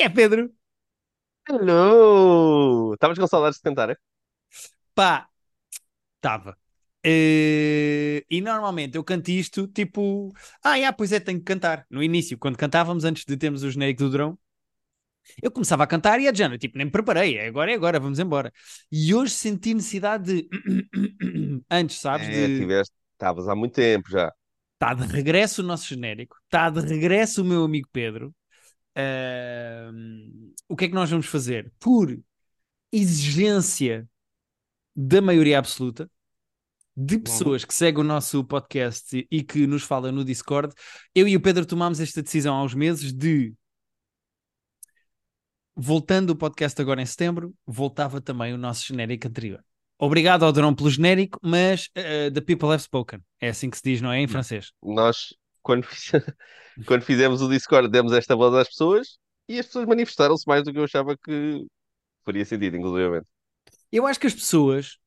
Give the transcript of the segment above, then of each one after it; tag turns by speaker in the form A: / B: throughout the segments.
A: que é, Pedro?
B: Hello! Estavas com saudades de cantar, é?
A: Pá, estava. Eh, e normalmente eu canto isto tipo, ah, yeah, pois é, tenho que cantar. No início, quando cantávamos, antes de termos o genérico do Drão, eu começava a cantar e a Jana, tipo, nem me preparei, é agora é agora, vamos embora. E hoje senti necessidade de, antes, sabes,
B: É,
A: de,
B: tiveste, estavas há muito tempo já.
A: está de regresso o nosso genérico, está de regresso o meu amigo Pedro. O que é que nós vamos fazer? Por exigência da maioria absoluta de pessoas que seguem o nosso podcast e- e que nos falam no Discord, eu e o Pedro tomámos esta decisão há uns meses de voltando o podcast agora em setembro, voltava também o nosso genérico anterior. Obrigado ao Drão pelo genérico, mas uh, the people have spoken. É assim que se diz, não é? Em francês.
B: Nós, quando, quando fizemos o Discord, demos esta voz às pessoas e as pessoas manifestaram-se mais do que eu achava que faria sentido, inclusivamente.
A: Eu acho que as pessoas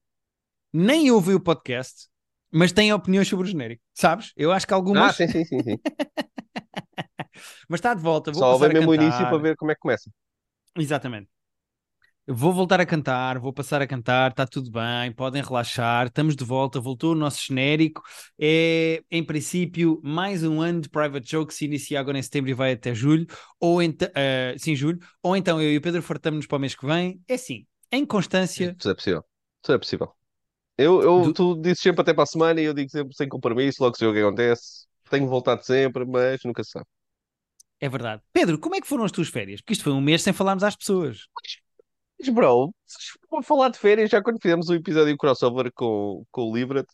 A: nem ouvem o podcast, mas têm opiniões sobre o genérico. Sabes? Eu acho que algumas.
B: Ah, sim, sim, sim, sim.
A: Mas está de volta. Vou
B: Só ouvem mesmo o início para ver como é que começa.
A: Exatamente. Vou voltar a cantar, vou passar a cantar, está tudo bem, podem relaxar, estamos de volta, voltou o nosso genérico. É, em princípio, mais um ano de Private Joke que se inicia agora em setembro e vai até julho, ou então, eh, sim, julho, ou então eu e o Pedro fartamos para o mês que vem. É assim, em constância,
B: Isso é possível. Isso é possível. Eu, eu,
A: Do-
B: Tu dizes sempre até para a semana e eu digo sempre sem compromisso, logo se vê o que acontece. Tenho voltado sempre, mas nunca se sabe.
A: é verdade. Pedro, como é que foram as tuas férias? Porque isto foi um mês sem falarmos às pessoas.
B: Mas, bro, para falar de férias, já quando fizemos o episódio crossover com, com o Libra,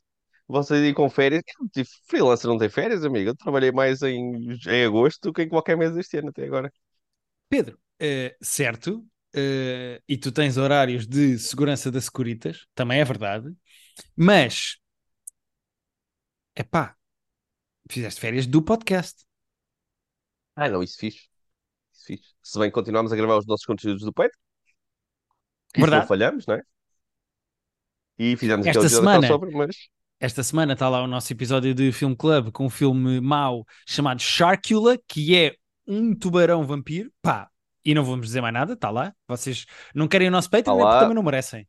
B: vocês aí com férias. Eu, freelancer não tem férias, amigo. Eu trabalhei mais em, em agosto do que em qualquer mês deste ano até agora.
A: Pedro, eh, certo, eh, e tu tens horários de segurança da Securitas, também é verdade, mas, epá, fizeste férias do podcast.
B: Ah, não, isso fiz. Isso fiz. Se bem que continuamos a gravar os nossos conteúdos do peito, que isso não
A: Verdade.
B: falhamos, não é? E fizemos
A: Esta
B: aquele
A: semana-
B: crossover, mas
A: Esta semana está lá o nosso episódio de Film Club com um filme mau chamado Sharkula, que é um tubarão vampiro. Pá, e não vamos dizer mais nada, está lá. Vocês não querem o nosso Patreon,
B: Tá
A: porque também não merecem.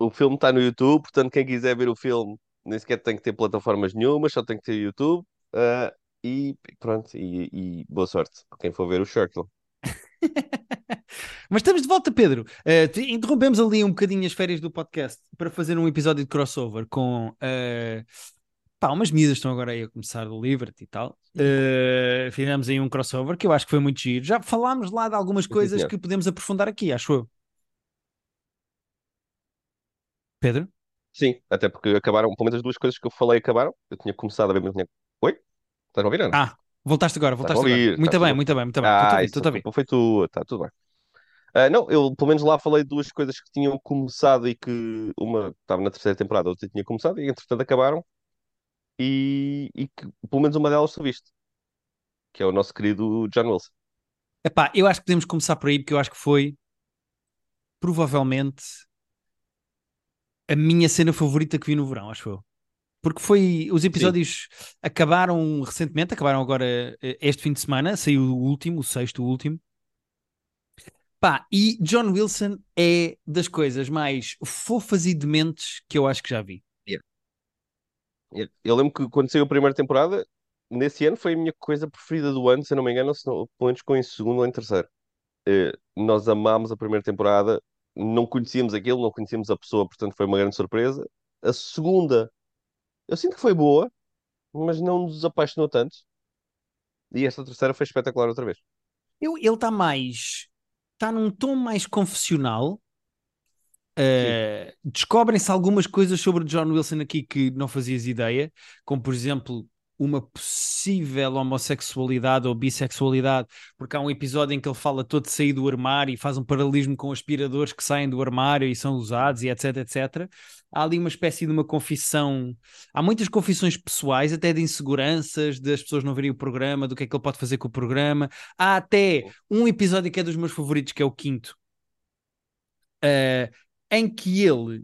B: o filme está no YouTube, portanto, quem quiser ver o filme nem sequer tem que ter plataformas nenhumas, só tem que ter YouTube. ah, e pronto, e, e boa sorte a quem for ver o Sharkle.
A: Mas estamos de volta, Pedro. Uh, te- interrompemos ali um bocadinho as férias do podcast para fazer um episódio de crossover com uh, pá, umas que estão agora aí a começar do Liberty e tal. Uh, fizemos aí um crossover que eu acho que foi muito giro. Já falámos lá de algumas coisas que podemos aprofundar aqui, acho eu. Pedro?
B: Sim, até porque acabaram, pelo menos as duas coisas que eu falei acabaram. Eu tinha começado a ver, mas tinha. Oi? Estás a ouvir, Ana?
A: Ah, voltaste agora,
B: a
A: voltaste agora.
B: ouvir,
A: Muito bem, muito bem, muito bem. A
B: Ah,
A: a ouvir.
B: culpa foi tua, está tudo bem. Ah, não, eu pelo menos lá falei duas coisas que tinham começado e que uma estava na terceira temporada, outra tinha começado e entretanto acabaram. E, e que pelo menos uma delas tu viste, que é o nosso querido John Wilson.
A: Epá, eu acho que podemos começar por aí porque eu acho que foi provavelmente a minha cena favorita que vi no verão, acho eu. Porque foi. Os episódios acabaram recentemente, acabaram agora eh, este fim de semana, saiu o último, o sexto, o último. Pá, e John Wilson é das coisas mais fofas e dementes que eu acho que já vi.
B: Eu eu lembro que quando saiu a primeira temporada, nesse ano foi a minha coisa preferida do ano, se eu não me engano, se não, pelo menos ficou em segundo ou em terceiro. Eh, nós amámos a primeira temporada, não conhecíamos aquilo, não conhecíamos a pessoa, portanto foi uma grande surpresa. A segunda, eu sinto que foi boa, mas não nos apaixonou tanto. E esta terceira foi espetacular outra vez.
A: Eu, ele está mais. Está num tom mais confessional. Uh, Descobrem-se algumas coisas sobre John Wilson aqui que não fazias ideia, como por exemplo uma possível homossexualidade ou bissexualidade, porque há um episódio em que ele fala todo de sair do armário e faz um paralelismo com aspiradores que saem do armário e são usados e etc, etc. Há ali uma espécie de uma confissão. Há muitas confissões pessoais, até de inseguranças, das pessoas não verem o programa, do que é que ele pode fazer com o programa. Há até um episódio que é dos meus favoritos, que é o quinto, uh, em que ele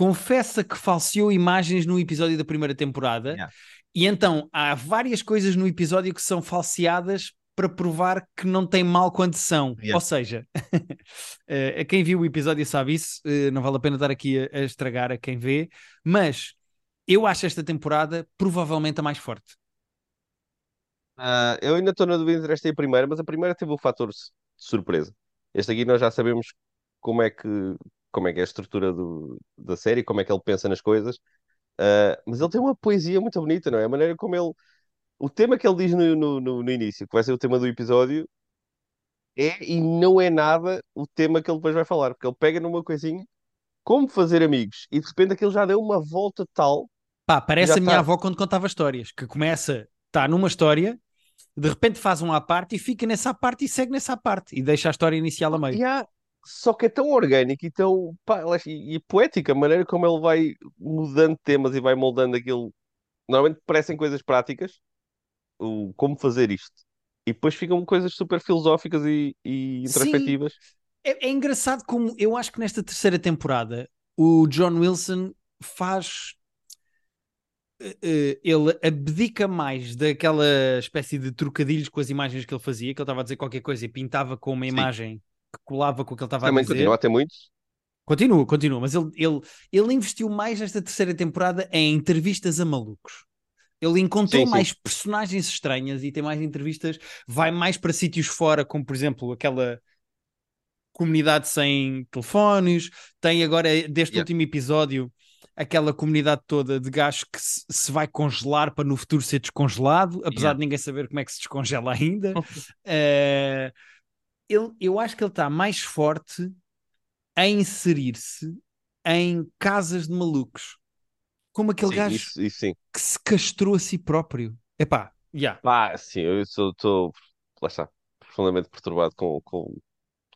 A: confessa que falseou imagens no episódio da primeira temporada.
B: Yeah.
A: E então há várias coisas no episódio que são falseadas para provar que não tem mal quando são.
B: Yeah.
A: Ou seja, eh, a quem viu o episódio sabe isso, eh, não vale a pena estar aqui a, estragar a quem vê, mas eu acho esta temporada provavelmente a mais forte.
B: Ah, eu ainda estou na dúvida entre esta e a primeira, mas a primeira teve o fator su- de surpresa. Este aqui nós já sabemos como é que, como é que é a estrutura do, da série, como é que ele pensa nas coisas. Ah, mas ele tem uma poesia muito bonita, não é? A maneira como ele. O tema que ele diz no, no, no, no início, que vai ser o tema do episódio, é e não é nada o tema que ele depois vai falar, porque ele pega numa coisinha, como fazer amigos, e de repente aquilo já deu uma volta tal.
A: Pá, parece a minha
B: tá.
A: avó quando contava histórias, que começa, está numa história, de repente faz um à parte e fica nessa parte e segue nessa parte e deixa a história inicial a meio.
B: Só que é tão orgânico e tão pá, e, e poética a maneira como ele vai mudando temas e vai moldando aquilo. Normalmente parecem coisas práticas, o como fazer isto. E depois ficam coisas super filosóficas e, e introspectivas.
A: É, é engraçado como eu acho que nesta terceira temporada o John Wilson faz. eh, eh, ele abdica mais daquela espécie de trocadilhos com as imagens que ele fazia, que ele estava a dizer qualquer coisa e pintava com uma
B: Sim.
A: imagem que colava com o que ele estava a
B: Também
A: dizer.
B: continua a ter muitos.
A: Continua, continua, mas ele, ele, ele investiu mais nesta terceira temporada em entrevistas a malucos. Ele encontrou
B: Sim, sim.
A: mais personagens estranhas e tem mais entrevistas, vai mais para sítios fora, como por exemplo aquela comunidade sem telefones, tem agora deste
B: Yeah.
A: último episódio aquela comunidade toda de gajos que se, se vai congelar para no futuro ser descongelado, apesar
B: Yeah.
A: de ninguém saber como é que se descongela ainda. Eh, ele, eu acho que ele está mais forte a inserir-se em casas de malucos. Como aquele
B: Sim,
A: gajo
B: isso, isso
A: que se castrou a si próprio. Epá, já.
B: Pá, sim, eu estou, lá está, profundamente perturbado com, com,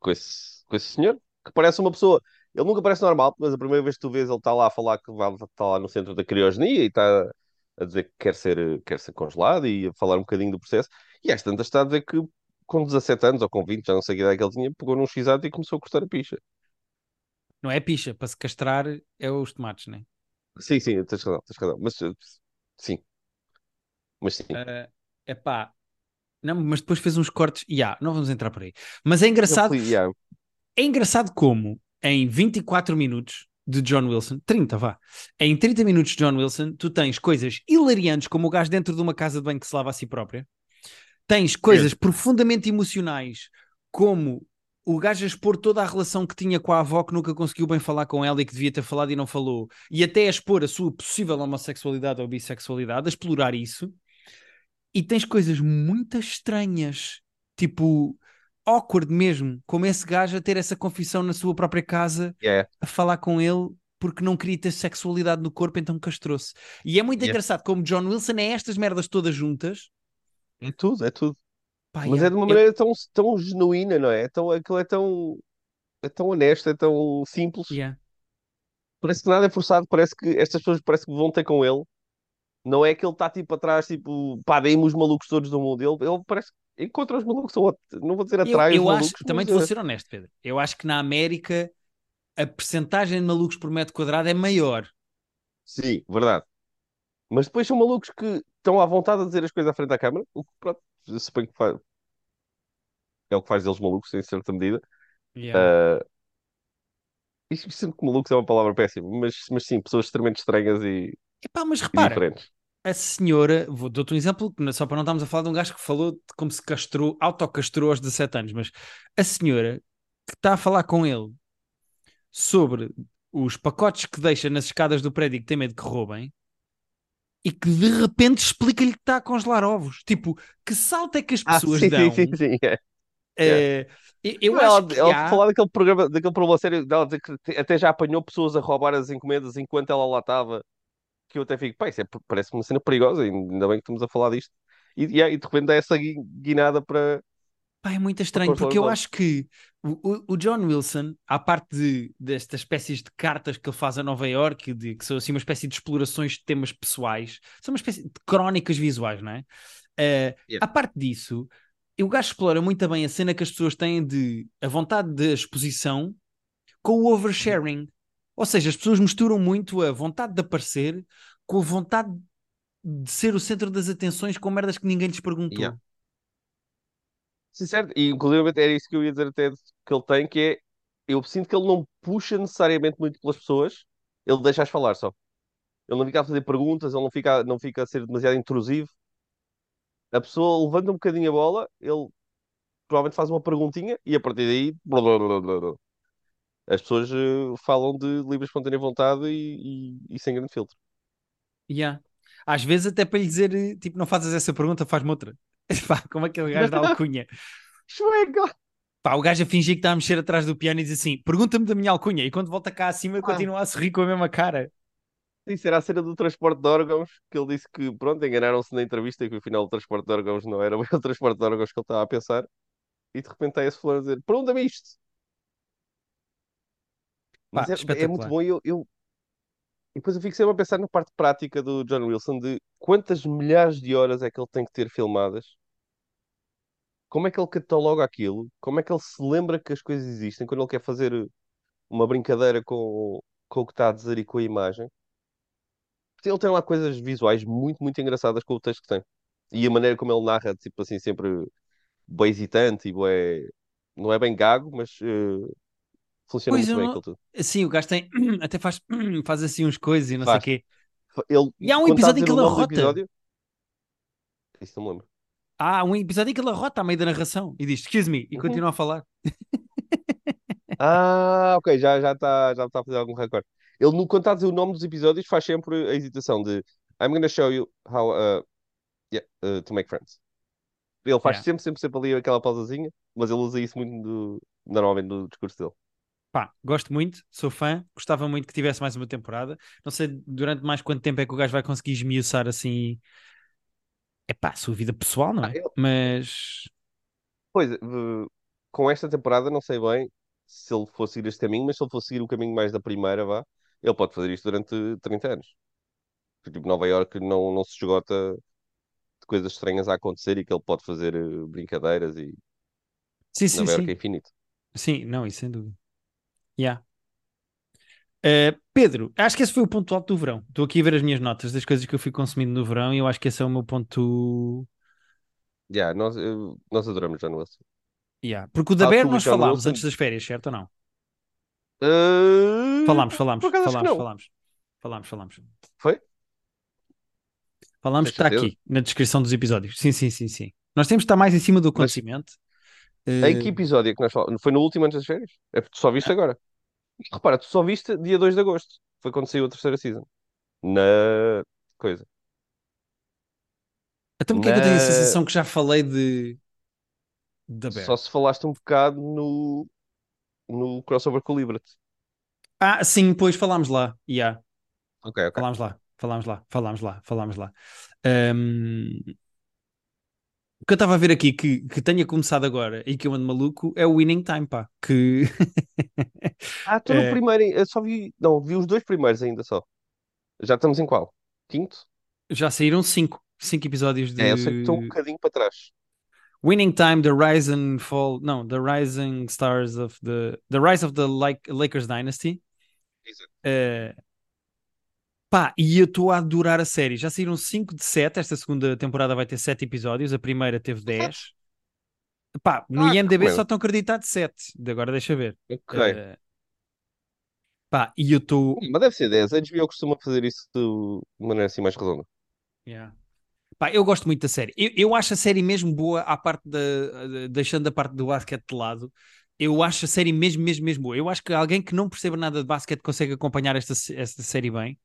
B: com, esse, com esse senhor, que parece uma pessoa. Ele nunca parece normal, mas a primeira vez que tu vês ele está lá a falar que está lá no centro da criogenia e está a dizer que quer ser, quer ser congelado e a falar um bocadinho do processo. E às tantas está a dizer que com 17 anos ou com 20, já não sei que idade é que ele tinha, pegou num x e começou a cortar a picha.
A: Não é picha, para se castrar é os tomates, né?
B: Sim, sim, tens razão, tens razão. Mas eh, sim. Mas sim.
A: É epá. Não, mas depois fez uns cortes. Já, não vamos entrar por aí. Mas é engraçado,
B: foi- yeah.
A: é engraçado como em 24 minutos de John Wilson, 30, vá. Em 30 minutos de John Wilson, tu tens coisas hilariantes, como o gajo dentro de uma casa de banho que se lava a si própria. Tens coisas profundamente emocionais, como o gajo a expor toda a relação que tinha com a avó que nunca conseguiu bem falar com ela e que devia ter falado e não falou, e até a expor a sua possível homossexualidade ou bissexualidade, a explorar isso. E tens coisas muito estranhas, tipo awkward mesmo, como esse gajo a ter essa confissão na sua própria casa
B: Yeah.
A: a falar com ele porque não queria ter sexualidade no corpo, então castrou-se. E é muito
B: Yeah.
A: engraçado como John Wilson é estas merdas todas juntas.
B: É tudo, é tudo.
A: Pá,
B: Mas
A: yeah,
B: é de uma
A: eu-
B: maneira tão, tão genuína, não é? É tão, aquilo é tão, é tão honesto, é tão simples.
A: yeah.
B: Parece que nada é forçado, parece que estas pessoas parece que vão ter com ele. Não é que ele está tipo atrás, tipo, pá, deem-me os malucos todos do mundo. Ele, ele parece que encontra os malucos, ou, não vou dizer
A: Eu,
B: atrás
A: eu
B: os
A: acho,
B: malucos,
A: também te
B: mas,
A: vou
B: eh,
A: ser honesto, Pedro. Eu acho que na América a percentagem de malucos por metro quadrado é maior.
B: Sim, verdade. Mas depois são malucos que estão à vontade a dizer as coisas à frente da câmara, o que, pronto, eu suponho que faz... é o que faz deles malucos, em certa medida.
A: Yeah.
B: Uh, isto sendo que malucos é uma palavra péssima, mas, mas sim, pessoas extremamente estranhas e,
A: Epá, mas
B: e
A: repara,
B: diferentes.
A: a senhora, vou dar-te um exemplo, só para não estarmos a falar de um gajo que falou de como se castrou, autocastrou aos 17 anos, mas a senhora que está a falar com ele sobre os pacotes que deixa nas escadas do prédio e que tem medo que roubem e que de repente explica-lhe que está a congelar ovos. Tipo, que salto é que as
B: Ah,
A: pessoas
B: sim,
A: dão?
B: sim, sim, sim, é.
A: Eh, eu eu
B: Não,
A: acho
B: ela,
A: que
B: ela
A: há...
B: falar daquele programa, daquele programa sério, dela dizer que até já apanhou pessoas a roubar as encomendas enquanto ela lá estava, que eu até fico, pá, isso é, parece uma cena perigosa, ainda bem que estamos a falar disto. E, e, e de repente dá essa gui- guinada para.
A: Pá, é muito estranho, porque eu acho que o, o- John Wilson, à parte de, destas espécies de cartas que ele faz a Nova York, de, que são assim uma espécie de explorações de temas pessoais, são uma espécie de crónicas visuais, não é? Eh,
B: Yeah.
A: À parte disso, o gajo explora muito bem a cena que as pessoas têm de a vontade de exposição com o oversharing. Ou seja, as pessoas misturam muito a vontade de aparecer com a vontade de ser o centro das atenções com merdas que ninguém lhes perguntou.
B: Yeah. Sim, certo. E inclusive era isso que eu ia dizer até que ele tem, que é eu sinto que ele não puxa necessariamente muito pelas pessoas, ele deixa-as falar só. Ele não fica a fazer perguntas, ele não fica, não fica a ser demasiado intrusivo. A pessoa levanta um bocadinho a bola, ele provavelmente faz uma perguntinha e a partir daí blá, blá, blá, as pessoas eh, falam de livre espontânea vontade e, e, e sem grande filtro.
A: Yeah. Às vezes até para lhe dizer, eh, tipo, não fazes essa pergunta, faz-me outra. Pá, como aquele gajo da alcunha.
B: Chuega!
A: Pá, o gajo a fingir que está a mexer atrás do piano e diz assim: pergunta-me da minha alcunha. E quando volta cá acima,
B: Ah.
A: continua a sorrir com a mesma cara.
B: Isso era a cena do transporte de órgãos, que ele disse que, pronto, enganaram-se na entrevista e que o transporte de órgãos não era o transporte de órgãos que ele estava a pensar. E de repente está esse fulano a dizer, pergunta-me isto. Mas
A: Pá,
B: é, é muito bom eu, eu... E depois eu fico sempre a pensar na parte prática do John Wilson, de quantas milhares de horas é que ele tem que ter filmadas, como é que ele cataloga aquilo, como é que ele se lembra que as coisas existem quando ele quer fazer uma brincadeira com, com o que está a dizer e com a imagem. Ele tem lá coisas visuais muito, muito engraçadas com o texto que tem. E a maneira como ele narra, tipo assim, sempre bem hesitante e bué... não é bem gago, mas eh, funciona
A: Pois
B: muito bem
A: não-
B: aquilo tudo.
A: Sim, o gajo tem. Até faz, faz assim uns coisas e não
B: Faz.
A: sei o quê.
B: Ele,
A: E há um
B: está a
A: episódio em que ele arrota.
B: episódio- Isso não me lembro.
A: Há um episódio em que ele arrota a meio da narração e diz: Excuse me, e
B: Uhum.
A: continua a falar.
B: Ah, ok, já já está já tá a fazer algum recorde. Ele, no, quando está a dizer o nome dos episódios, faz sempre a hesitação de I'm gonna show you how uh, yeah, uh, to make friends. Ele faz
A: Yeah.
B: sempre, sempre, sempre ali aquela pausazinha, mas ele usa isso muito do- normalmente no discurso dele.
A: Pá, gosto muito, sou fã, gostava muito que tivesse mais uma temporada. Não sei durante mais quanto tempo é que o gajo vai conseguir esmiuçar assim. É pá, a sua vida pessoal, não
B: Ah,
A: é?
B: eu-
A: Mas.
B: Pois, eh, com esta temporada, não sei bem se ele fosse seguir este caminho, mas se ele fosse seguir o caminho mais da primeira, vá, ele pode fazer isto durante 30 anos. Porque, Tipo, Nova Iorque não, não se esgota de coisas estranhas a acontecer e que ele pode fazer eh, brincadeiras e
A: Sim, sim,
B: Nova Iorque é
A: sim.
B: infinito.
A: Sim, não, isso sem dúvida. Yeah. Uh, Pedro, acho que esse foi o ponto alto do verão. Estou aqui a ver as minhas notas das coisas que eu fui consumindo no verão e eu acho que esse é o meu ponto.
B: Yeah, nós, nós adoramos John Wilson.
A: Yeah. Porque o da Bear nós falámos antes das férias, certo ou não?
B: Eh,
A: Falámos, falámos, falámos, falámos, falámos, falámos.
B: Foi?
A: Falámos, está aqui na descrição dos episódios. Sim, sim, sim, sim. Nós temos de estar mais em cima do
B: Mas-
A: acontecimento.
B: Em que
A: Uh,
B: episódio é que nós falamos? Foi no último antes das férias? É porque tu só
A: Ah.
B: viste agora. Repara, tu só viste dia 2 de agosto. Foi quando saiu a terceira season. Na coisa.
A: Então porque é que eu tenho a
B: Na-
A: sensação que já falei de da Bear?
B: Só se falaste um bocado no, no crossover com o Liberty.
A: Ah, sim, pois falámos lá. Yeah.
B: Ok, ok.
A: Falámos lá, falámos lá, falámos lá, falámos lá. Ahm, O que eu estava a ver aqui que, que tenha começado agora e que eu ando maluco é o Winning Time, pá. Que
B: Ah, estou no
A: É.
B: primeiro. Eu só vi. Não, vi os dois primeiros ainda só. Já estamos em qual? Quinto?
A: já saíram cinco, cinco episódios de
B: É, eu sei que estou um bocadinho para trás.
A: Winning Time, The Rise and Fall, não, The Rising Stars of the The Rise of the Lak- Lakers Dynasty.
B: Exato.
A: Eh, pá, e eu estou a adorar a série. Já saíram 5 de 7. Esta segunda temporada vai ter 7 episódios. A primeira teve 10. Pá, no
B: Ah,
A: IMDB só estão acreditados 7. De agora deixa ver.
B: Ok.
A: Eh, pá, e eu estou.
B: Mas deve ser 10. A HBO costuma fazer isso de maneira assim mais redonda.
A: Yeah. Pá, eu gosto muito da série. Eu, eu acho a série mesmo boa, à parte da, de- deixando a parte do basquete de lado. Eu acho a série mesmo, mesmo, mesmo boa. Eu acho que alguém que não perceba nada de basquete consegue acompanhar esta, esta série bem.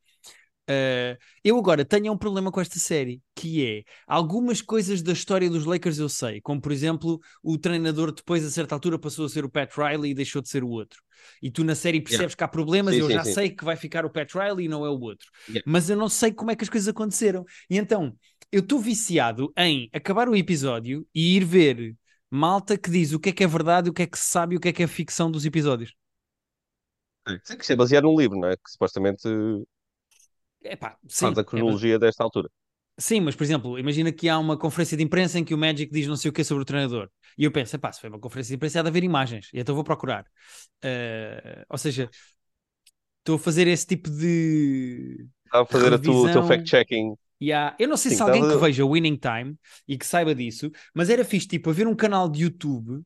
A: Uh, eu agora tenho um problema com esta série, que é algumas coisas da história dos Lakers eu sei, como por exemplo, o treinador depois a certa altura passou a ser o Pat Riley e deixou de ser o outro. E tu na série percebes que há problemas,
B: Sim,
A: eu
B: sim,
A: já
B: sim.
A: sei que vai ficar o Pat Riley e não é o outro.
B: Yeah.
A: Mas eu não sei como é que as coisas aconteceram. E então, eu estou viciado em acabar o episódio e ir ver malta que diz o que é que é verdade, o que é que se sabe e o que é que é ficção dos episódios.
B: Sei que isto é baseado num livro, não é? Que supostamente
A: Epá, sim,
B: faz a
A: é
B: cronologia desta altura.
A: Sim, mas por exemplo, imagina que há uma conferência de imprensa em que o Magic diz não sei o que sobre o treinador. E eu penso, pá, se foi uma conferência de imprensa, há de haver imagens. E então vou procurar. Eh, ou seja, estou a fazer esse tipo de.
B: Está a fazer a tu- o teu fact-checking
A: Yeah. Eu não sei
B: Sim,
A: se alguém que veja Winning Time e que saiba disso, mas era fixe, tipo, haver um canal de YouTube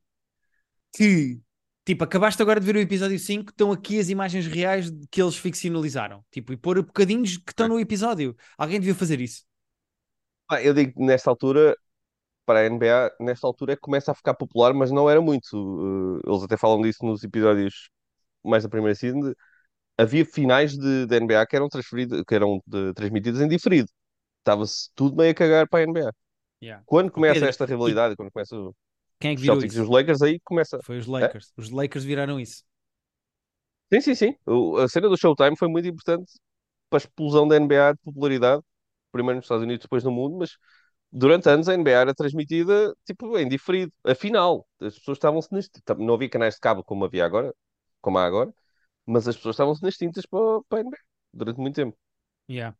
A: que, tipo, acabaste agora de ver o episódio 5, estão aqui as imagens reais que eles ficcionalizaram, tipo, e pôr bocadinhos que estão no episódio. Alguém devia fazer isso.
B: Eu digo nesta altura, para a NBA, nesta altura é que começa a ficar popular, mas não era muito. Uh, eles até falam disso nos episódios mais da primeira season. havia finais de, de NBA que eram transferidos, que eram de- transmitidos em diferido. Estava-se tudo meio a cagar para a NBA.
A: Yeah.
B: Quando começa
A: Pedro,
B: esta rivalidade, quando começa o-
A: Quem é que virou
B: Celtics
A: isso?
B: os Lakers, aí começa.
A: Foi os Lakers. Os Lakers viraram isso.
B: Sim, sim, sim. O- a cena do Showtime foi muito importante para a explosão da NBA de popularidade, primeiro nos Estados Unidos, depois no mundo, mas durante anos a NBA era transmitida tipo em diferido. Afinal, as pessoas estavam-se nas... não havia canais de cabo como havia agora, como há agora, mas as pessoas estavam-se nas tintas para, para a NBA durante muito tempo.
A: Yeah.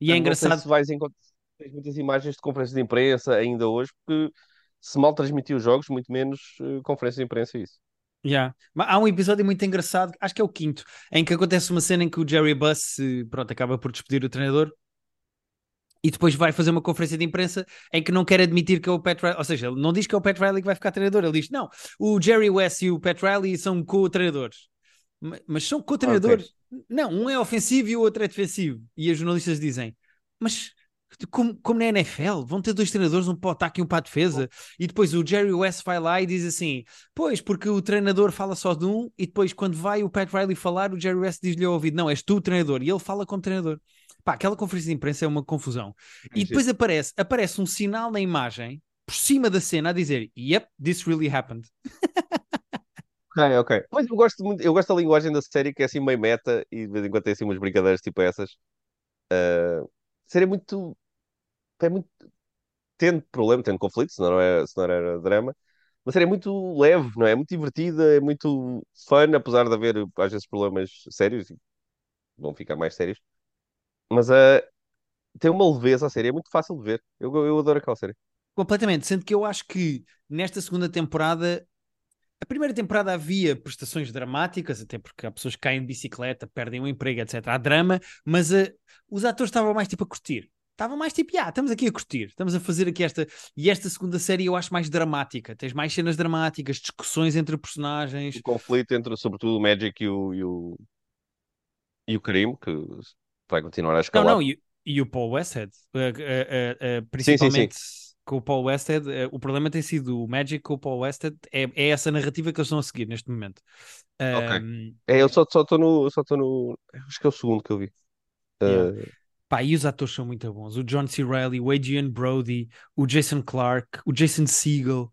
A: E é
B: Eu Não sei
A: engraçado.
B: se vais encontrar tens muitas imagens de conferências de imprensa ainda hoje, porque se mal transmitiu os jogos, muito menos eh, conferências de imprensa e isso.
A: Yeah. Há um episódio muito engraçado, acho que é o quinto, em que acontece uma cena em que o Jerry Buss eh, pronto, acaba por despedir o treinador e depois vai fazer uma conferência de imprensa em que não quer admitir que é o Pat Riley, ou seja, ele não diz que é o Pat Riley que vai ficar treinador, ele diz, não, o Jerry West e o Pat Riley são co-treinadores. Ma- Mas são co-treinadores. Não, um é ofensivo e o outro é defensivo. E os jornalistas dizem, mas como, como na NFL, vão ter dois treinadores, um para o ataque e um para a defesa. E depois o Jerry West vai lá e diz assim: Pois, porque o treinador fala só de um, e depois, quando vai o Pat Riley falar, o Jerry West diz-lhe ao ouvido: Não, és tu o treinador. E ele fala como treinador. Pá, aquela conferência de imprensa é uma confusão. E depois aparece, aparece um sinal na imagem, por cima da cena, a dizer: Yep, this really happened.
B: Ok, ok. Mas eu gosto muito, eu gosto da linguagem da série que é assim meio meta e de vez em quando tem assim umas brincadeiras tipo essas. Uh. É muito. Tendo problema, tendo conflito, senão não, é, senão era drama. Mas seria muito leve, não é? É muito divertida, é muito fun, apesar de haver às vezes problemas sérios e vão ficar mais sérios. Mas uh, tem uma leveza a série, é muito fácil de ver. Eu, eu adoro aquela série.
A: Completamente. Sendo que eu acho que nesta segunda temporada. A primeira temporada havia prestações dramáticas, até porque há pessoas que caem de bicicleta, perdem o emprego, etc. Há drama, mas uh, os atores estavam mais tipo a curtir. Estavam mais tipo, ah, estamos aqui a curtir, estamos a fazer aqui esta. E esta segunda série eu acho mais dramática. Tens mais cenas dramáticas, discussões entre personagens.
B: O conflito entre, sobretudo, o Magic e o, e o, e o Karim, que vai continuar a
A: Não,
B: escalar.
A: não, e, e o Paul Westhead, uh, uh, uh,
B: sim,
A: principalmente com o Paul Westhead, o problema tem sido o Magic com o Paul Westhead, é, é essa narrativa que eles estão a seguir neste momento.
B: Ok.
A: Um,
B: É, eu só estou no, só estou no. Acho que é o segundo que eu vi.
A: Yeah.
B: Uh,
A: Pá, e os atores são muito bons. O John C. Reilly, o Adrian Brody, o Jason Clark, o Jason Segel.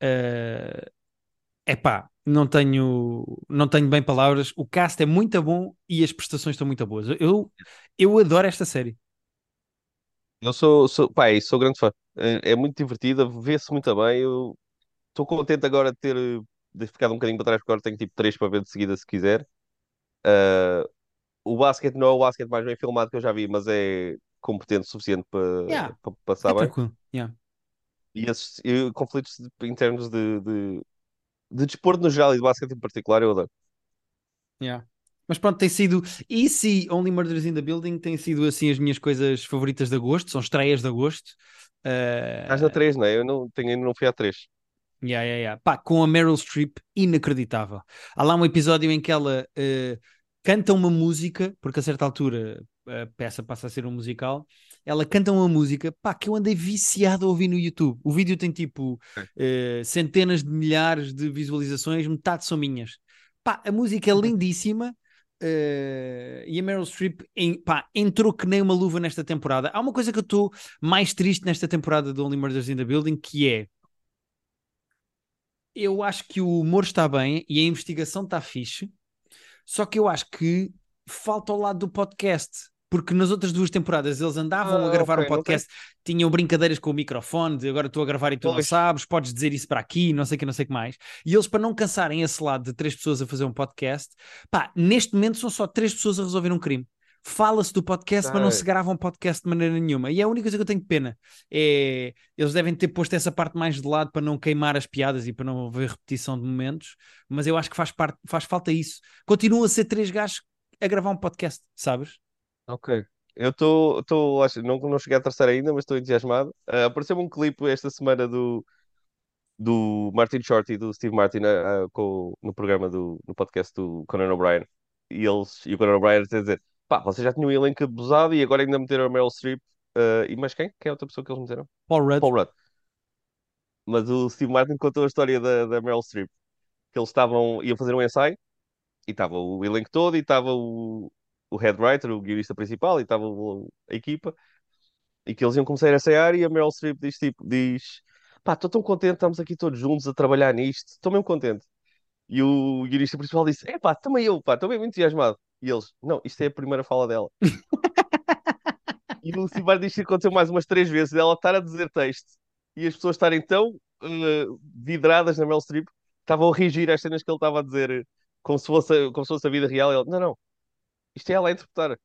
A: É uh, pá, não tenho, não tenho bem palavras. O cast é muito bom e as prestações estão muito boas. Eu, eu adoro esta série.
B: eu sou, sou, isso, sou grande fã. É, é muito divertida, vê-se muito bem. Eu estou contente agora de ter ficado um bocadinho para trás, porque agora tenho tipo três para ver de seguida se quiser. Uh, o basquete não é o basquete mais bem filmado que eu já vi, mas é competente o suficiente para,
A: Yeah.
B: para passar
A: é
B: bem.
A: tranquilo. Yeah.
B: E esses e conflitos internos de, de, de desporto no geral e de basquete em particular, eu adoro.
A: Yeah. Mas pronto, tem sido. E se Only Murders in the Building tem sido assim as minhas coisas favoritas de agosto, são estreias de agosto. Uh...
B: Estás na 3, não é? Eu não, tenho, ainda não fui à 3.
A: Yeah, yeah, yeah. Pá, com a Meryl Streep, inacreditável. Há lá um episódio em que ela uh, canta uma música, porque a certa altura a peça passa a ser um musical. Ela canta uma música, pá, que eu andei viciado a ouvir no YouTube. O vídeo tem tipo uh, centenas de milhares de visualizações, metade são minhas. Pá, a música é lindíssima. Uh, e a Meryl Streep em, pá, entrou que nem uma luva nesta temporada. Há uma coisa que eu estou mais triste nesta temporada do Only Murders in the Building, que é eu acho que o humor está bem e a investigação está fixe, só que eu acho que falta ao lado do podcast. Porque nas outras duas temporadas eles andavam
B: Ah,
A: a gravar
B: ok,
A: um podcast, tinham brincadeiras com o microfone, de agora estou a gravar e tu não
B: Pois.
A: sabes, podes dizer isso para aqui, não sei o que, não sei o que mais. E eles, para não cansarem esse lado de três pessoas a fazer um podcast, pá, neste momento são só três pessoas a resolver um crime. Fala-se do podcast, mas não se grava um podcast de maneira nenhuma. E é a única coisa que eu tenho pena. É, eles devem ter posto essa parte mais de lado para não queimar as piadas e para não haver repetição de momentos, mas eu acho que faz, parte, faz falta isso. Continuam a ser três gajos a gravar um podcast, sabes?
B: Ok. Eu estou, acho, não, não cheguei à terceira ainda, mas estou entusiasmado. Uh, apareceu-me um clipe esta semana do, do Martin Short e do Steve Martin uh, com, no programa do no podcast do Conan O'Brien. E eles e o Conan O'Brien a dizer: pá, vocês já tinham um elenco abusado e agora ainda meteram a Meryl Streep. Uh, e mais quem? Quem é a outra pessoa que eles meteram?
A: Paul Rudd.
B: Paul Rudd. Mas o Steve Martin contou a história da, da Meryl Streep. Que eles estavam, iam fazer um ensaio e estava o elenco todo e estava o, o head writer, o guionista principal e estava a equipa. E que eles iam começar a ensaiar e a Meryl Streep diz tipo, diz pá, estou tão contente, estamos aqui todos juntos a trabalhar nisto, estou mesmo contente. E o guionista principal disse, é pá, também eu, pá, estou mesmo entusiasmado. E eles, não, isto é a primeira fala dela. e o Simbar diz que aconteceu mais umas três vezes, ela estar a dizer texto e as pessoas estarem tão uh, vidradas na Meryl Streep, estavam a reagir às cenas que ele estava a dizer, como se fosse, como se fosse a vida real. Ele, não, não, isto é ela a interpretar.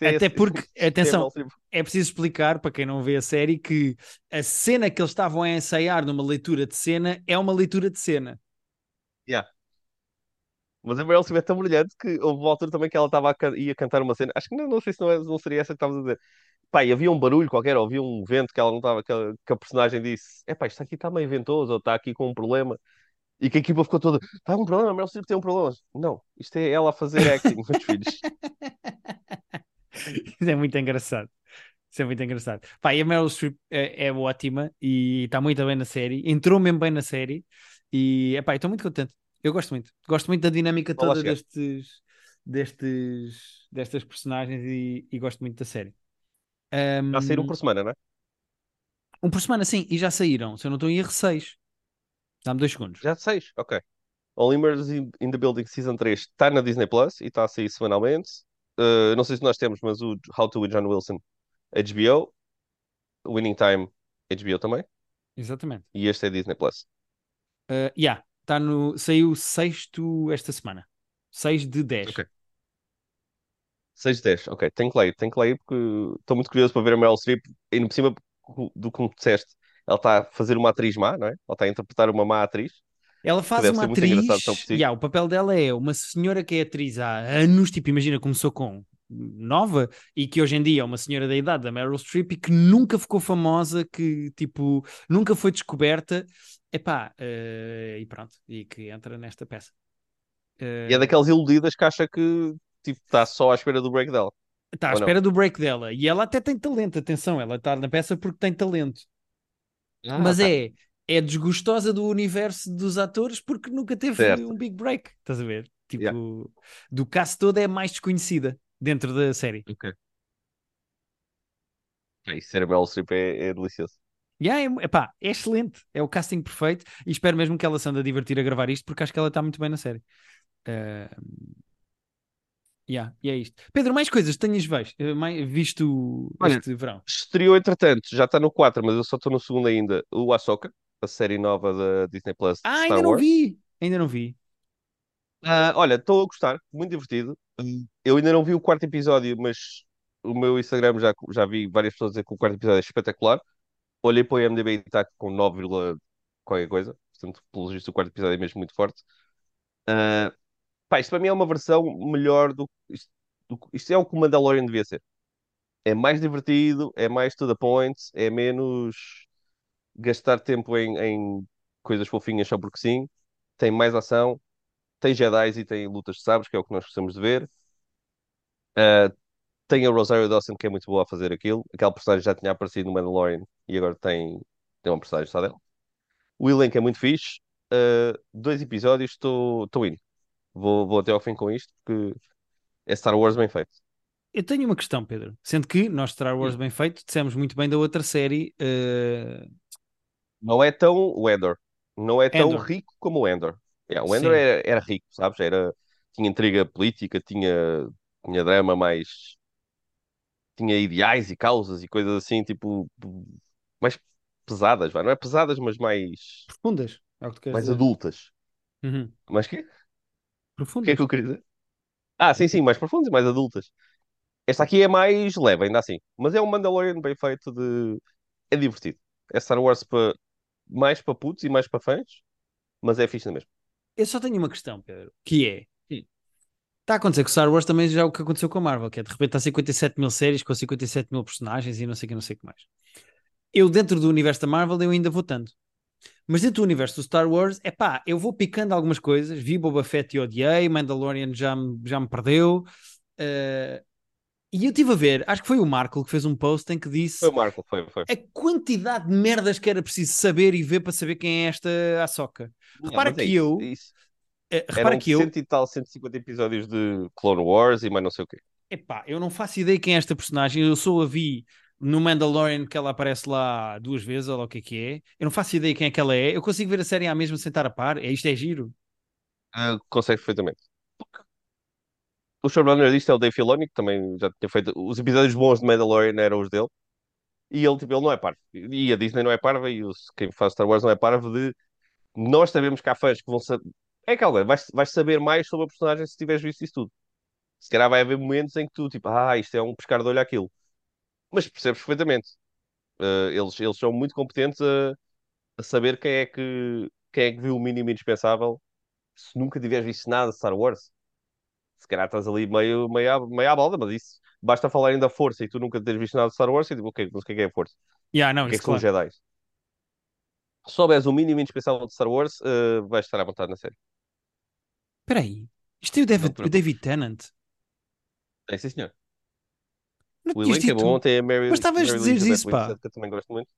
A: É, Até porque, isto atenção, é, é preciso explicar para quem não vê a série que a cena que eles estavam a ensaiar numa leitura de cena é uma leitura de cena.
B: Yeah. Mas a Meryl Streep é tão brilhante que houve uma altura também que ela estava a, ia cantar uma cena. Acho que não, não sei se não, é, não seria essa que estavas a dizer. Pá, e havia um barulho qualquer, ou havia um vento que ela não estava, que, a, que a personagem disse: É pá, isto aqui está meio ventoso, ou está aqui com um problema. E que a equipa ficou toda: Está um problema, a Meryl Streep tem um problema. Não, isto é ela a fazer acting, meus filhos.
A: Isso é muito engraçado. Isso é muito engraçado. Pá, e a Meryl Streep é, é ótima e está muito bem na série. Entrou mesmo bem na série. E epá, estou muito contente. Eu gosto muito. Gosto muito da dinâmica toda destes, destes, destas personagens e, e gosto muito da série.
B: Um, já saíram por semana, não é?
A: Um por semana, sim. E já saíram. Se eu não estou em erro, seis. Dá-me dois segundos.
B: Já seis? Ok. Olimers in, in the Building Season 3 está na Disney Plus e está a sair semanalmente. Uh, não sei se nós temos, mas o How to with John Wilson, HBO. Winning Time, HBO também.
A: Exatamente.
B: E este é Disney Plus.
A: Uh, yeah, tá no, saiu sexto esta semana. 6 de 10.
B: Ok. 6 de 10, ok. Tenho que ler, tenho que ler porque estou muito curioso para ver a Meryl Streep. E por cima do que me disseste, ela está a fazer uma atriz má, não é? Ela está a interpretar uma má atriz.
A: Ela faz uma atriz. Yeah, o papel dela é uma senhora que é atriz há anos, tipo, imagina, começou com nova e que hoje em dia é uma senhora da idade da Meryl Streep e que nunca ficou famosa, que tipo, nunca foi descoberta. Epá, uh, e pronto, e que entra nesta peça.
B: Uh, e é daquelas iludidas que acha que tipo, está só à espera do break dela.
A: Está à espera não? do break dela. E ela até tem talento, atenção, ela está na peça porque tem talento. Ah, Mas tá. é, é desgostosa do universo dos atores porque nunca teve certo. um big break, estás a ver? Tipo, yeah. do cast todo é mais desconhecida dentro da série.
B: Ok. Isso ser a Meryl Streep é, é delicioso.
A: Yeah, é, epá, é excelente, é o casting perfeito e espero mesmo que ela se ande a divertir a gravar isto porque acho que ela está muito bem na série. Uh... Yeah, e é isto. Pedro, mais coisas tenhas visto Olha, este verão?
B: Estreou entretanto, já está no 4, mas eu só estou no segundo ainda. O Ahsoka, a série nova da Disney Plus.
A: Ah, ainda não vi! Ainda não vi.
B: Uh, olha, estou a gostar, muito divertido. Eu ainda não vi o quarto episódio, mas o meu Instagram já, já vi várias pessoas dizer que o quarto episódio é espetacular. Olhei para o IMDb e está com 9, qualquer coisa. Portanto, pelo visto, o quarto episódio é mesmo muito forte. Uh, pá, isto para mim é uma versão melhor do. Isto, do, isto é o que o Mandalorian devia ser. É mais divertido, é mais to the point, é menos gastar tempo em, em coisas fofinhas só porque sim. Tem mais ação, tem Jedi e tem lutas de sabres, que é o que nós gostamos de ver. Uh, tem a Rosario Dawson, que é muito boa a fazer aquilo. Aquela personagem já tinha aparecido no Mandalorian e agora tem, tem uma personagem só dela. O elenco é muito fixe. Uh, dois episódios, estou indo. Vou, vou até ao fim com isto, porque é Star Wars bem feito.
A: Eu tenho uma questão, Pedro. Sendo que nós, Star Wars bem feito, dissemos muito bem da outra série. Uh...
B: Não é tão o Endor. Não é tão Endor. rico como o Endor. Yeah, o Endor era, era, rico, sabes? Era, tinha intriga política, tinha, tinha drama mais. tinha ideais e causas e coisas assim, tipo. mais pesadas, vai? não é pesadas, mas mais.
A: profundas, é o que tu queres
B: mais
A: dizer.
B: adultas.
A: Uhum.
B: Mas quê?
A: Profundas.
B: O que é que eu queria dizer? Ah, sim, sim, mais profundas e mais adultas. Esta aqui é mais leve, ainda assim. Mas é um Mandalorian bem feito de. É divertido. É Star Wars para mais para putos e mais para fãs, mas é fixe mesmo.
A: Eu só tenho uma questão, Pedro, que é Está a acontecer com Star Wars também já é o que aconteceu com a Marvel, que é de repente há 57 mil séries com 57 mil personagens e não sei o que, não sei o que mais. Eu, dentro do universo da Marvel, eu ainda vou tanto. Mas dentro do universo do Star Wars, é pá, eu vou picando algumas coisas. Vi Boba Fett e odiei, Mandalorian já, me- já me perdeu. Uh, e eu estive a ver, acho que foi o Marco que fez um post em que disse
B: Foi o Marco, foi, foi.
A: a quantidade de merdas que era preciso saber e ver para saber quem é esta Ahsoka.
B: Não,
A: Repara
B: é
A: que
B: isso,
A: eu-
B: é isso.
A: Uh, repara
B: Eram
A: que eu,
B: cento e tal, 150 episódios de Clone Wars e mais não sei o quê.
A: epá, eu não faço ideia quem é esta personagem. Eu só a vi no Mandalorian que ela aparece lá duas vezes, ou lá o que é que é. Eu não faço ideia quem é que ela é. Eu consigo ver a série à mesma sem estar a par. É, isto é giro.
B: Ah, consegue perfeitamente. O showrunner disto é o Dave Filoni, que também já tinha feito. Os episódios bons de Mandalorian eram os dele. E ele, tipo, ele não é parvo. E a Disney não é parva, e os, quem faz Star Wars não é parvo de. Nós sabemos que há fãs que vão saber. É aquela, vais, vais saber mais sobre a personagem se tiveres visto isso tudo. Se calhar vai haver momentos em que tu, tipo, ah, isto é um pescar de olho àquilo. Mas percebes perfeitamente. Ah, eles, eles são muito competentes a, a saber quem é que, quem é que viu o mínimo indispensável se nunca tiveres visto nada de Star Wars. Se calhar estás ali meio, meio, à, meio à balda, mas isso basta falarem da força e tu nunca teres visto nada de Star Wars e tipo, ok, mas o que é que é a força?
A: Yeah, não,
B: o que é que são
A: claro.
B: Jedi? Se souberes o mínimo indispensável de Star Wars, uh, vais estar à vontade na série.
A: Espera aí. Isto é o David, o David Tennant.
B: É sim, senhor.
A: Não
B: O elenco é bom, tem a Mary,
A: Mas estavas a dizer isso, pá.
B: Que eu também gosto muito.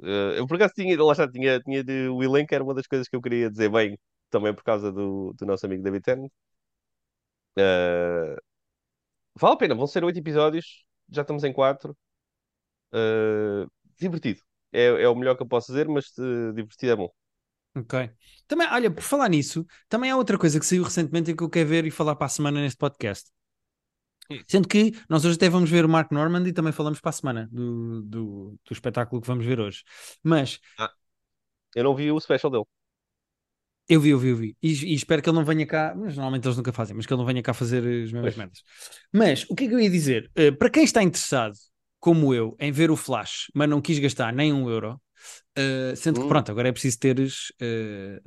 B: Uh, eu por acaso tinha, lá está, tinha, tinha de, o elenco era uma das coisas que eu queria dizer bem, também por causa do, do nosso amigo David Tennant. Uh, vale a pena, vão ser oito episódios, já estamos em quatro. Uh, divertido. É, é o melhor que eu posso dizer, mas uh, divertido é bom.
A: Ok. Também, olha, por falar nisso, também há outra coisa que saiu recentemente e que eu quero ver e falar para a semana neste podcast.
B: Hum.
A: Sendo que nós hoje até vamos ver o Mark Normand e também falamos para a semana do, do, do espetáculo que vamos ver hoje. Mas
B: Eu não vi o special dele.
A: Eu vi, eu vi, eu vi. E, e espero que ele não venha cá, mas normalmente eles nunca fazem, mas que ele não venha cá fazer as mesmas
B: Pois.
A: merdas. Mas o que é que eu ia dizer? Eh, para quem está interessado, como eu, em ver o Flash, mas não quis gastar nem um euro, eh, sendo que
B: Hum.
A: pronto, agora é preciso teres eh,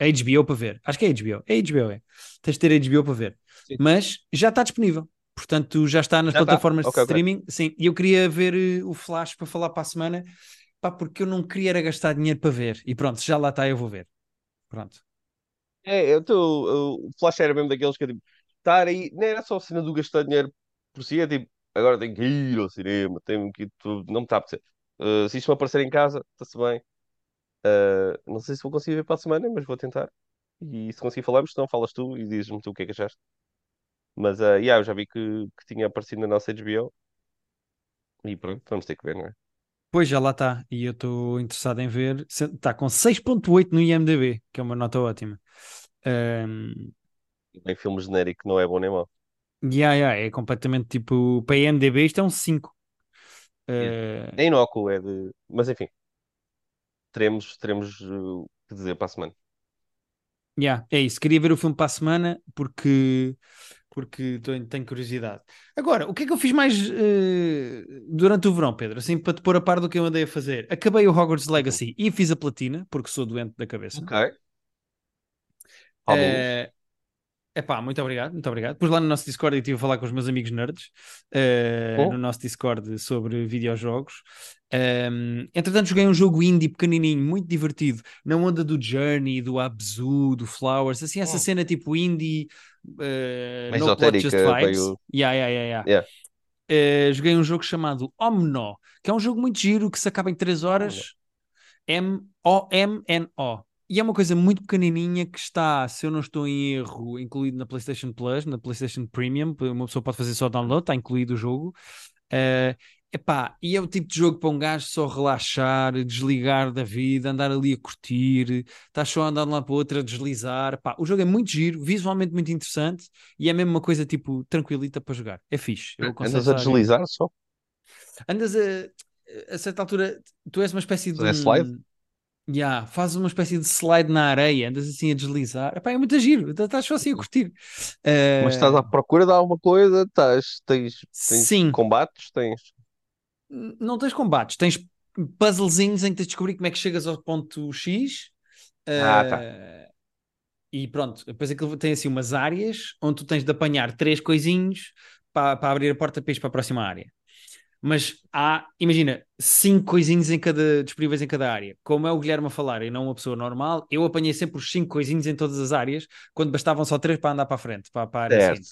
A: a HBO para ver. Acho que é HBO. É HBO, é. Tens de ter HBO para ver.
B: Sim.
A: Mas já está disponível. Portanto, já está nas
B: Já
A: plataformas
B: Ok,
A: de streaming. Sim, e eu queria ver o Flash para falar para a semana, pá, porque eu não queria gastar dinheiro para ver. E pronto, já lá está, eu vou ver. Pronto.
B: É, eu tô, o Flash era mesmo daqueles que eu, tipo, estar aí, não era só a cena do gastar dinheiro por si, é tipo, agora tenho que ir ao cinema, tenho que ir, tudo, não me está a apetecer. Uh, se isto me aparecer em casa, está-se bem. Uh, não sei se vou conseguir ver para a semana, mas vou tentar. E se conseguir falamos, não falas tu e dizes-me tu o que é que achaste. Mas, uh, yeah, eu já vi que, que tinha aparecido na nossa HBO. E pronto, vamos ter que ver, não é?
A: Pois já lá está. E eu estou interessado em ver. Está com 6.8 no IMDB, que é uma nota ótima.
B: Em filme genérico não é bom nem mau.
A: yeah, yeah, é completamente tipo. Para IMDB isto é um 5. Ah,
B: É inócuo, é de... Mas enfim, teremos, teremos uh, o que dizer para a semana.
A: Yeah, é isso. Queria ver o filme para a semana porque porque tenho curiosidade. Agora, o que é que eu fiz mais eh, durante o verão, Pedro? Assim, para te pôr a par do que eu andei a fazer. Acabei o Hogwarts Legacy e fiz a platina, porque sou doente da cabeça.
B: Ok.
A: É epá, muito obrigado, muito obrigado. Pus lá no nosso Discord e estive a falar com os meus amigos nerds eh,
B: Oh.
A: no nosso Discord sobre videojogos. Ehm, entretanto, joguei um jogo indie pequenininho, muito divertido, na onda do Journey, do Abzu, do Flowers, assim, essa
B: Oh.
A: cena tipo indie, eh,
B: Mais
A: no plot, just vibes.
B: meio-
A: Yeah, yeah, yeah, yeah.
B: Yeah.
A: Eh, joguei um jogo chamado Omno, que é um jogo muito giro que se acaba em 3 horas. M-O-M-N-O. E é uma coisa muito pequenininha que está, se eu não estou em erro, incluído na PlayStation Plus, na PlayStation Premium. Uma pessoa pode fazer só download, está incluído o jogo. Eh, epá, e é o tipo de jogo para um gajo só relaxar, desligar da vida, andar ali a curtir, estás só a andar de um lado para o outro a deslizar. Epá, o jogo é muito giro, visualmente muito interessante e é mesmo uma coisa tipo tranquilita para jogar. É fixe.
B: Andas a deslizar só?
A: Andas a, a certa altura, tu és uma espécie de
B: É slide?
A: Yeah, fazes uma espécie de slide na areia, andas assim a deslizar. Epá, é muito giro, tá- estás só assim a curtir.
B: Mas estás à
A: Eh,
B: procura de alguma coisa? Estás, tens, tens
A: Sim,
B: combates? Tens...
A: não tens combates, tens puzzlezinhos em que tens de descobrir como é que chegas ao ponto X.
B: Ah, tá.
A: Uh, e pronto, depois aquilo tem assim umas áreas onde tu tens de apanhar três coisinhos para, para abrir a porta para ir para a próxima área. Mas há, imagina, cinco coisinhos em cada, disponíveis em cada área. Como é o Guilherme a falar e não uma pessoa normal, eu apanhei sempre os cinco coisinhos em todas as áreas, quando bastavam só três para andar para a frente, para, para a área seguinte.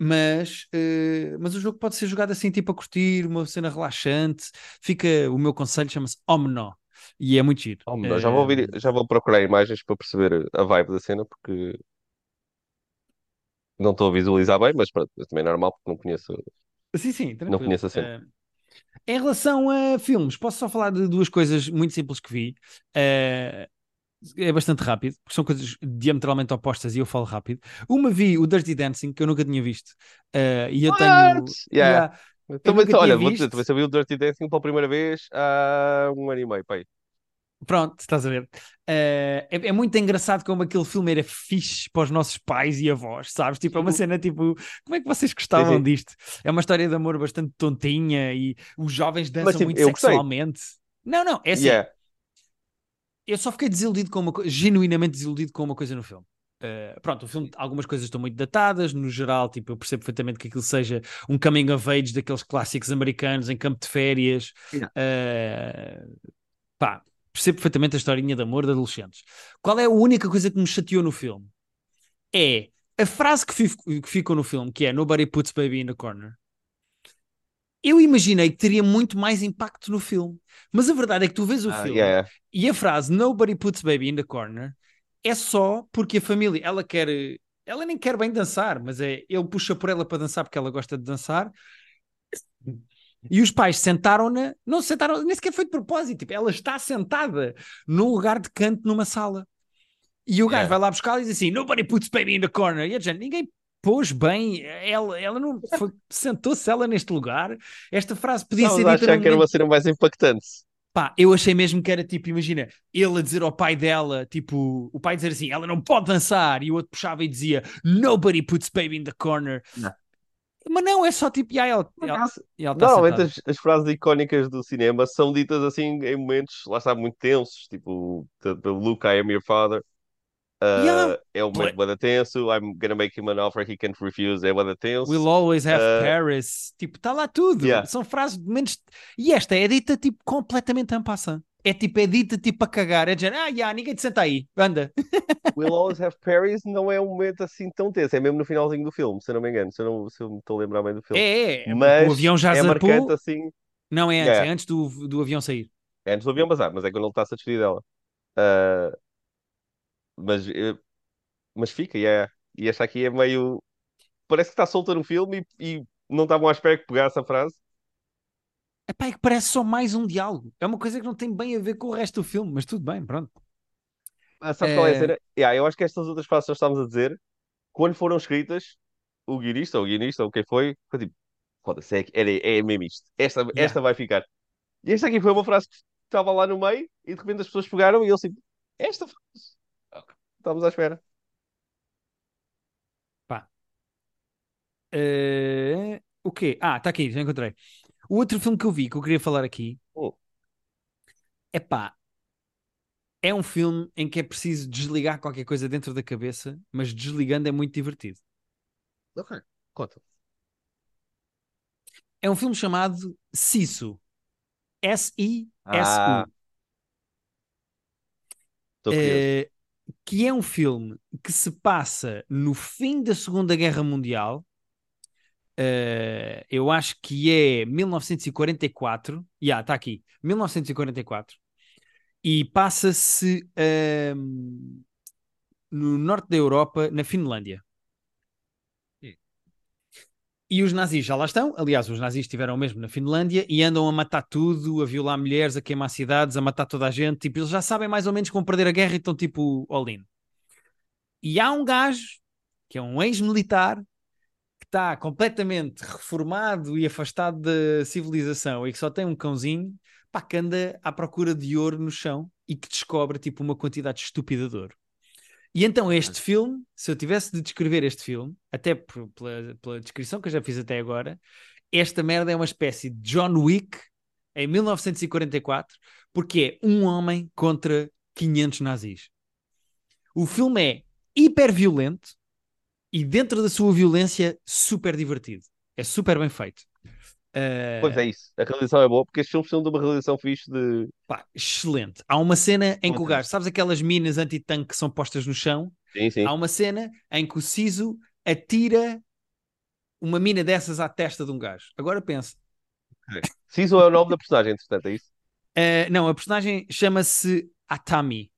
A: Mas, uh, mas o jogo pode ser jogado assim, tipo a curtir, uma cena relaxante. Fica, o meu conselho chama-se Omno. E é muito giro.
B: Oh, meu, já vou já vou procurar imagens para perceber a vibe da cena, porque não estou a visualizar bem, mas pronto, também é normal porque não conheço,
A: Sim, sim,
B: não
A: tranquilo.
B: conheço a cena.
A: Uh, em relação a filmes, posso só falar de duas coisas muito simples que vi. Uh, é bastante rápido, porque são coisas diametralmente opostas e eu falo rápido. Uma vi o Dirty Dancing, que eu nunca tinha visto. Uh, e eu
B: What?
A: tenho.
B: Yeah.
A: Yeah,
B: Também,
A: nunca
B: olha, vou dizer, também sabia o Dirty Dancing pela primeira vez há um ano e meio, pai.
A: Pronto, estás a ver. Uh, é, é, muito engraçado como aquele filme era fixe para os nossos pais e avós, sabes? Tipo, é uma cena tipo, como é que vocês gostavam
B: Sim, sim.
A: disto? É uma história de amor bastante tontinha e os jovens dançam
B: Mas, tipo,
A: muito
B: eu gostei.
A: sexualmente. Não, não, é assim.
B: Yeah.
A: Eu só fiquei desiludido com uma coisa, genuinamente desiludido com uma coisa no filme. Uh, pronto, o filme, algumas coisas estão muito datadas, no geral, tipo, eu percebo perfeitamente que aquilo seja um coming of age daqueles clássicos americanos em campo de férias. Uh, pá, percebo perfeitamente a historinha de amor de adolescentes. Qual é a única coisa que me chateou no filme? É a frase que, fico, que ficou no filme, que é Nobody puts baby in the corner. Eu imaginei que teria muito mais impacto no filme. Mas a verdade é que tu vês o
B: Ah,
A: filme
B: yeah.
A: e a frase Nobody puts baby in the corner é só porque a família, ela quer, ela nem quer bem dançar, mas é, ele puxa por ela para dançar porque ela gosta de dançar. E os pais sentaram-na, não sentaram, nem sequer foi de propósito, tipo, ela está sentada num lugar de canto numa sala. E o gajo
B: Yeah.
A: vai lá buscar e diz assim: Nobody puts baby in the corner. E a gente, ninguém pôs bem, ela, ela não foi, sentou-se ela neste lugar. Esta frase podia
B: Estavas
A: ser dita
B: achar que era uma cena mais impactante.
A: Pá, eu achei mesmo que era tipo, imagina, ele a dizer ao pai dela, tipo, o pai dizer assim, ela não pode dançar, e o outro puxava e dizia, nobody puts baby in the corner.
B: Não.
A: Mas não, é só tipo, e aí ela, ela, ela tá
B: Normalmente as, as frases icónicas do cinema são ditas assim em momentos, lá está, muito tensos, tipo, the, the Luke, I am your father. Uh,
A: Yeah.
B: É um momento bada tenso. I'm gonna make him an offer he can't refuse. É bada tenso.
A: We'll always have
B: Uh,
A: Paris. Tipo, está lá tudo.
B: Yeah.
A: São frases de menos. E esta é dita tipo completamente en passant. É tipo, é dita tipo a cagar. É dizer, ah, yeah, ninguém te senta aí, anda.
B: We'll always have Paris não é um momento assim tão tenso. É mesmo no finalzinho do filme, se eu não me engano. Se eu, não, se eu me estou a lembrar bem do filme.
A: É, é,
B: Mas
A: o avião já
B: é
A: zarpou.
B: marcante assim.
A: Não é antes,
B: Yeah.
A: é antes do, do avião sair.
B: É antes do avião bazar, mas é quando ele está a se despedir dela. Uh, mas, eh, mas fica, e é. E esta aqui é meio. Parece que está solta no filme e, e não estavam à espera que pegasse a frase.
A: Epá, é que parece só mais um diálogo. É uma coisa que não tem bem a ver com o resto do filme, mas tudo bem, pronto.
B: Ah, sabes qual é a
A: É.
B: cena? Yeah, eu acho que estas outras frases que nós estávamos a dizer, quando foram escritas, o guionista ou o guionista ou quem foi, foi tipo, foda-se, é, é, é mesmo isto. Esta,
A: Yeah.
B: esta vai ficar. E esta aqui foi uma frase que estava lá no meio e de repente as pessoas pegaram e eles tipo, esta frase. Ok, Estávamos à espera.
A: Eh, o quê? Ah, está aqui, já encontrei. O outro filme que eu vi que eu queria falar aqui
B: Hum.
A: é pá. É um filme em que é preciso desligar qualquer coisa dentro da cabeça, mas desligando é muito divertido.
B: Ok, conta.
A: É um filme chamado Sisu. S-I-S-U.
B: Ah, estou curioso.
A: Eh, que é um filme que se passa no fim da Segunda Guerra Mundial. Eh, eu acho que é 1944. Já, está aqui. 1944. E passa-se ahm, no norte da Europa, na Finlândia. E os nazis já lá estão. Aliás, os nazis estiveram mesmo na Finlândia e andam a matar tudo, a violar mulheres, a queimar cidades, a matar toda a gente. Tipo, eles já sabem mais ou menos como perder a guerra e estão tipo all in. E há um gajo, que é um ex-militar, que está completamente reformado e afastado da civilização e que só tem um cãozinho, pá, que anda à procura de ouro no chão e que descobre tipo uma quantidade estúpida de ouro. E então este filme, se eu tivesse de descrever este filme, até por- pela, pela descrição que eu já fiz até agora, esta merda é uma espécie de John Wick em 1944, porque é um homem contra 500 nazis. O filme é hiper violento e dentro da sua violência super divertido. É super bem feito. Uh,
B: Pois é isso. A realização é boa porque estes filmes são de uma realização fixe de.
A: pá, excelente. Há uma cena em que o gajo, sabes aquelas minas anti-tanque que são postas no chão?
B: Sim, sim.
A: Há uma cena em que o Siso atira uma mina dessas à testa de um gajo. Agora pensa.
B: Siso é o nome da personagem, entretanto, é isso?
A: Uh, não, a personagem chama-se Atami.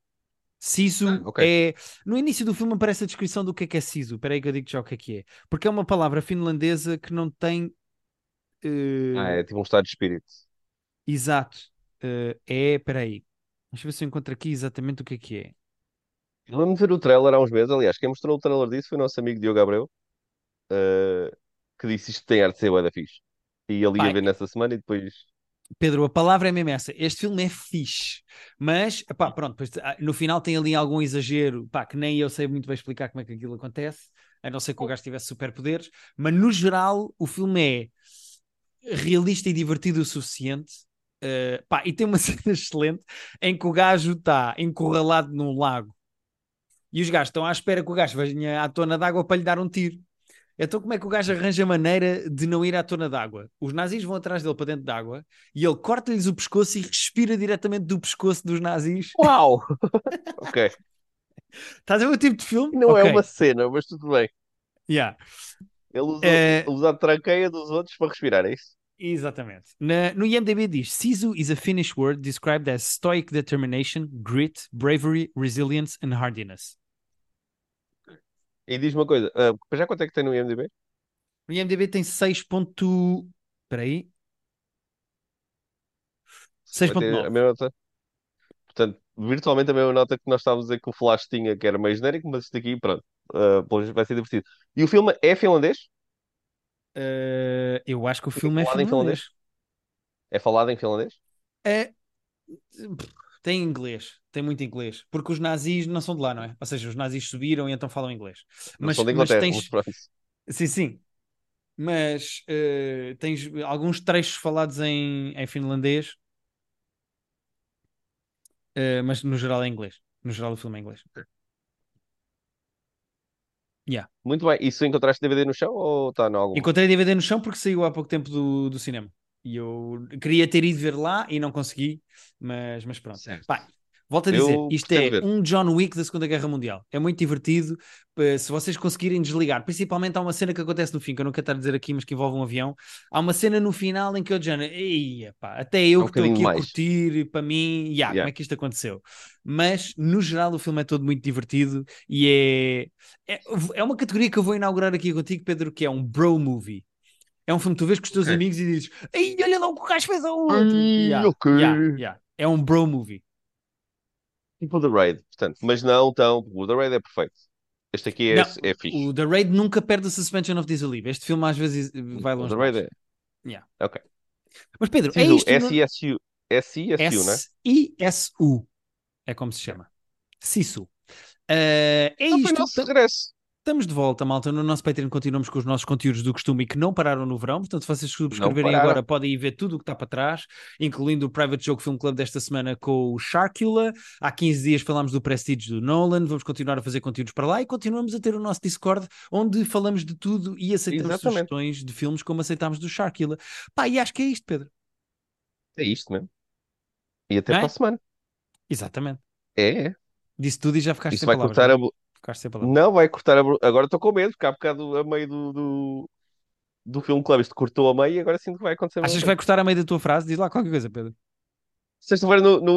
A: Sisu
B: Ah, ok.
A: é. No início do filme aparece a descrição do que é que é Sisu. Espera aí que eu digo já o que é que é. Porque é uma palavra finlandesa que não tem. Uh,
B: Ah, é tipo um estado de espírito.
A: Exato. Uh, é. Espera aí. Deixa eu ver se eu encontro aqui exatamente o que é que é.
B: Eu lembro-me de ver o trailer há uns meses, aliás, quem mostrou o trailer disso foi o nosso amigo Diogo Abreu, eh, que disse isto tem arte de ser bué da fixe. E ele ia
A: Pá,
B: ver nessa semana e depois.
A: Pedro, a palavra é mesmo essa. Este filme é fixe, mas pá, pronto, depois, ah, no final tem ali algum exagero, pá, que nem eu sei muito bem explicar como é que aquilo acontece, a não ser que o gajo tivesse superpoderes, mas no geral o filme é realista e divertido o suficiente. Uh, pá, e tem uma cena excelente em que o gajo está encurralado num lago e os gajos estão à espera que o gajo venha à tona d'água para lhe dar um tiro. Então, como é que o gajo arranja maneira de não ir à tona d'água? Os nazis vão atrás dele para dentro d'água e ele corta-lhes o pescoço e respira diretamente do pescoço dos nazis.
B: Uau! ok.
A: Estás a ver o tipo de filme?
B: Não é
A: Ok.
B: uma cena, mas tudo bem.
A: Yeah.
B: Ele usa,
A: Eh,
B: usa a tranqueia dos outros para respirar, é isso?
A: Exatamente. Na- no IMDb diz: Sisu is a Finnish word described as stoic determination, grit, bravery, resilience and hardiness.
B: E diz uma coisa, ah, já quanto é que tem no IMDb?
A: O IMDb tem 6. ponto- Espera aí.
B: Vai ter
A: 6.9.
B: A mesma nota. Portanto, virtualmente a mesma nota que nós estávamos a dizer que o Flash tinha, que era meio genérico, mas isto aqui, pronto, ah, pelo menos vai ser divertido. E o filme é finlandês?
A: Uh, eu acho que o filme é
B: falado em
A: finlandês.
B: É falado em finlandês?
A: É. Tem inglês, tem muito inglês, porque os nazis não são de lá, não é? Ou seja, os nazis subiram e então falam inglês.
B: Não
A: Mas,
B: são de
A: mas tens, sim, sim, mas eh, tens alguns trechos falados em, em finlandês, eh, mas no geral é inglês. No geral o filme é inglês. Yeah.
B: Muito bem. E se encontraste DVD no chão ou está em algum?
A: Encontrei DVD no chão porque saiu há pouco tempo do, do cinema. E eu queria ter ido ver lá e não consegui, mas, mas pronto.
B: Certo.
A: Pá, volto a dizer,
B: Eu
A: isto é
B: ver.
A: um John Wick da Segunda Guerra Mundial. É muito divertido. eh, Se vocês conseguirem desligar, principalmente há uma cena que acontece no fim, que eu não quero estar a dizer aqui, mas que envolve um avião. Há uma cena no final em que Ei, pá, até eu
B: É um
A: que estou aqui a
B: mais.
A: curtir, para mim, yeah,
B: Yeah.
A: como é que isto aconteceu? Mas no geral o filme é todo muito divertido e é, é, é uma categoria que eu vou inaugurar aqui contigo, Pedro, que é um bro movie. É um filme que tu vês com os teus
B: Ok.
A: amigos e dizes Ei, olha lá o que o gajo fez ao outro.
B: Ai,
A: Yeah,
B: ok.
A: yeah, yeah. É um bro movie.
B: Tipo o The Raid, portanto. Mas não tão. O The Raid é perfeito. Este aqui é,
A: Não,
B: é fixe.
A: O The Raid nunca perde a suspension of disbelief. Este filme às vezes vai
B: O
A: longe.
B: The Raid é.
A: Yeah.
B: Ok.
A: Mas Pedro, é isto. não-
B: S-I-S-U. S-I-S-U, não é?
A: S-I-S-U é como se chama. Sisu. Uh, é
B: Não foi
A: isto.
B: nosso
A: Tam-
B: regresso.
A: Estamos de volta, malta. No nosso Patreon continuamos com os nossos conteúdos do costume e que não pararam no verão. Portanto, se vocês subscreverem agora, podem ir ver tudo o que está para trás, incluindo o Private Joke Film Club desta semana com o Sharkula. Há 15 dias falámos do Prestige do Nolan. Vamos continuar a fazer conteúdos para lá e continuamos a ter o nosso Discord, onde falamos de tudo e aceitamos
B: Exatamente.
A: sugestões de filmes como aceitámos do Sharkula. Pá, e acho que é isto, Pedro.
B: É isto mesmo. E até
A: é?
B: para a semana.
A: Exatamente.
B: É, é.
A: Disse tudo e já ficaste
B: Isso
A: sem
B: vai
A: palavras.
B: cortar
A: não
B: a.
A: sem palavras.
B: Não, vai cortar a. Agora estou com medo, porque há bocado a meio do, do, do filme Club isto cortou a meio e agora sinto que vai acontecer
A: Achas que vai cortar a meio da tua frase? Diz lá qualquer coisa, Pedro.
B: Sexta-feira no, no